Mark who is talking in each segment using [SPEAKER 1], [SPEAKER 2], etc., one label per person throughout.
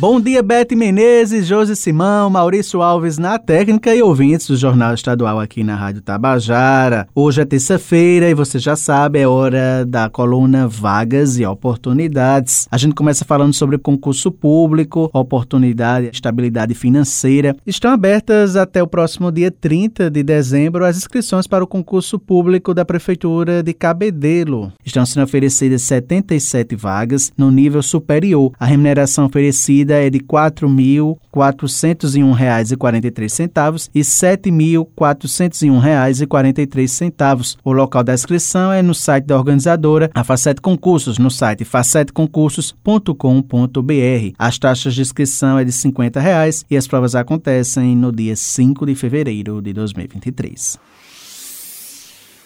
[SPEAKER 1] Bom dia, Bete Menezes, Josi Simão, Maurício Alves na técnica e ouvintes do Jornal Estadual aqui na Rádio Tabajara. Hoje é terça-feira e você já sabe, é hora da coluna Vagas e Oportunidades. A gente começa falando sobre concurso público, oportunidade estabilidade financeira. Estão abertas até o próximo dia 30 de dezembro as inscrições para o concurso público da Prefeitura de Cabedelo. Estão sendo oferecidas 77 vagas no nível superior. A remuneração oferecida é de R$ 4.401,43 e R$ 7.401,43. O local da inscrição é no site da organizadora, a Facete Concursos, no site faceteconcursos.com.br. As taxas de inscrição é de 50 reais e as provas acontecem no dia 5 de fevereiro de 2023.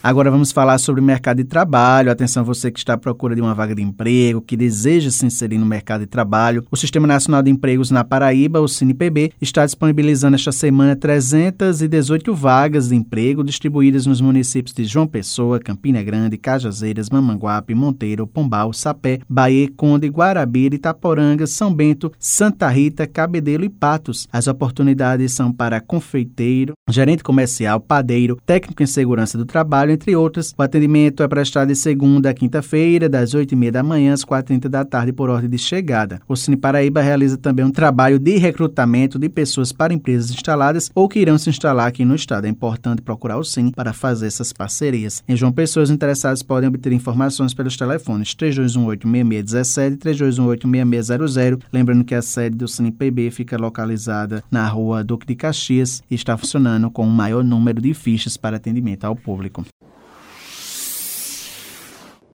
[SPEAKER 1] Agora vamos falar sobre o mercado de trabalho. Atenção você que está à procura de uma vaga de emprego, que deseja se inserir no mercado de trabalho. O Sistema Nacional de Empregos na Paraíba, o CinePB, está disponibilizando esta semana 318 vagas de emprego distribuídas nos municípios de João Pessoa, Campina Grande, Cajazeiras, Mamanguape, Monteiro, Pombal, Sapé, Bahia, Conde, Guarabira, Itaporanga, São Bento, Santa Rita, Cabedelo e Patos. As oportunidades são para confeiteiro, gerente comercial, padeiro, técnico em segurança do trabalho, entre outras. O atendimento é prestado de segunda a quinta-feira, das 8h30 da manhã às 4h30 da tarde, por ordem de chegada. O Cine Paraíba realiza também um trabalho de recrutamento de pessoas para empresas instaladas ou que irão se instalar aqui no estado. É importante procurar o Cine para fazer essas parcerias. Em João Pessoas, interessados podem obter informações pelos telefones 3218-6617 e 3218-6600. Lembrando que a sede do Cine PB fica localizada na rua Duque de Caxias e está funcionando com o maior número de fichas para atendimento ao público.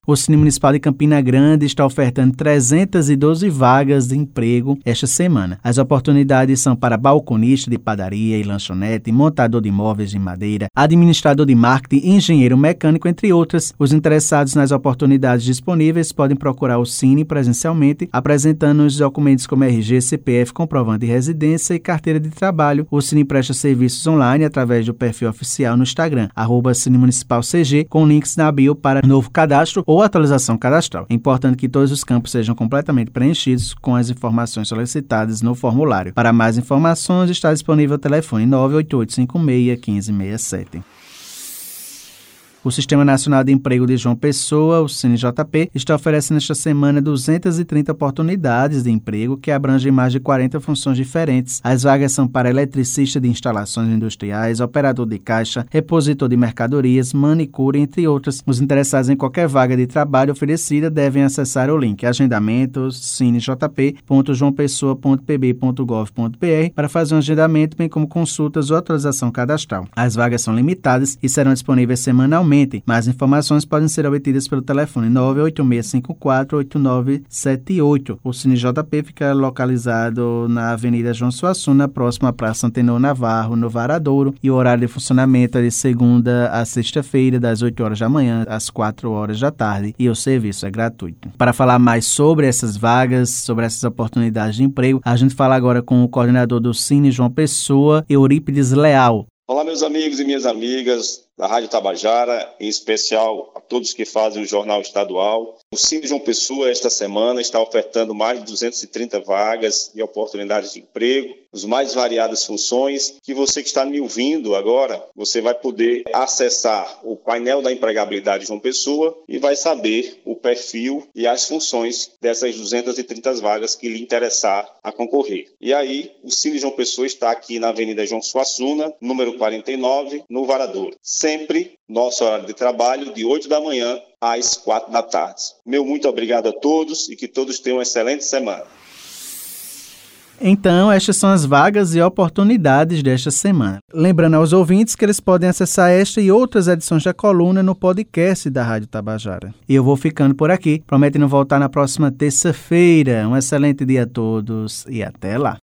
[SPEAKER 1] O Cine Municipal de Campina Grande está ofertando 312 vagas de emprego esta semana. As oportunidades são para balconista de padaria e lanchonete, montador de imóveis de madeira, administrador de marketing, engenheiro mecânico, entre outras. Os interessados nas oportunidades disponíveis podem procurar o Cine presencialmente, apresentando os documentos como RG, CPF, comprovante de residência e carteira de trabalho. O Cine presta serviços online através do perfil oficial no Instagram, arroba Cine Municipal CG, com links na bio para novo cadastro ou atualização cadastral. É importante que todos os campos sejam completamente preenchidos com as informações solicitadas no formulário. Para mais informações, está disponível o telefone 988 56 1567. O Sistema Nacional de Emprego de João Pessoa, o CineJP, está oferecendo esta semana 230 oportunidades de emprego que abrangem mais de 40 funções diferentes. As vagas são para eletricista de instalações industriais, operador de caixa, repositor de mercadorias, manicure, entre outras. Os interessados em qualquer vaga de trabalho oferecida devem acessar o link agendamentos cinejp.joaopessoa.pb.gov.br para fazer um agendamento, bem como consultas ou atualização cadastral. As vagas são limitadas e serão disponíveis semanalmente mais informações podem ser obtidas pelo telefone 986548978. O Cine JP fica localizado na Avenida João Suassuna, próximo à Praça Antenor Navarro, no Varadouro, e o horário de funcionamento é de segunda a sexta-feira, das 8 horas da manhã às 4 horas da tarde, e o serviço é gratuito. Para falar mais sobre essas vagas, sobre essas oportunidades de emprego, a gente fala agora com o coordenador do Cine João Pessoa, Eurípides Leal.
[SPEAKER 2] Olá, meus amigos e minhas amigas da Rádio Tabajara, em especial a todos que fazem o Jornal Estadual. O Cine João Pessoa, esta semana, está ofertando mais de 230 vagas e oportunidades de emprego as mais variadas funções, que você que está me ouvindo agora, você vai poder acessar o painel da empregabilidade de uma pessoa e vai saber o perfil e as funções dessas 230 vagas que lhe interessar a concorrer. E aí, o Cine João Pessoa está aqui na Avenida João Suassuna, número 49, no Varador. Sempre nosso horário de trabalho de 8 da manhã às 4 da tarde. Meu muito obrigado a todos e que todos tenham uma excelente semana.
[SPEAKER 1] Então, estas são as vagas e oportunidades desta semana. Lembrando aos ouvintes que eles podem acessar esta e outras edições da coluna no podcast da Rádio Tabajara. E eu vou ficando por aqui, prometendo voltar na próxima terça-feira. Um excelente dia a todos e até lá.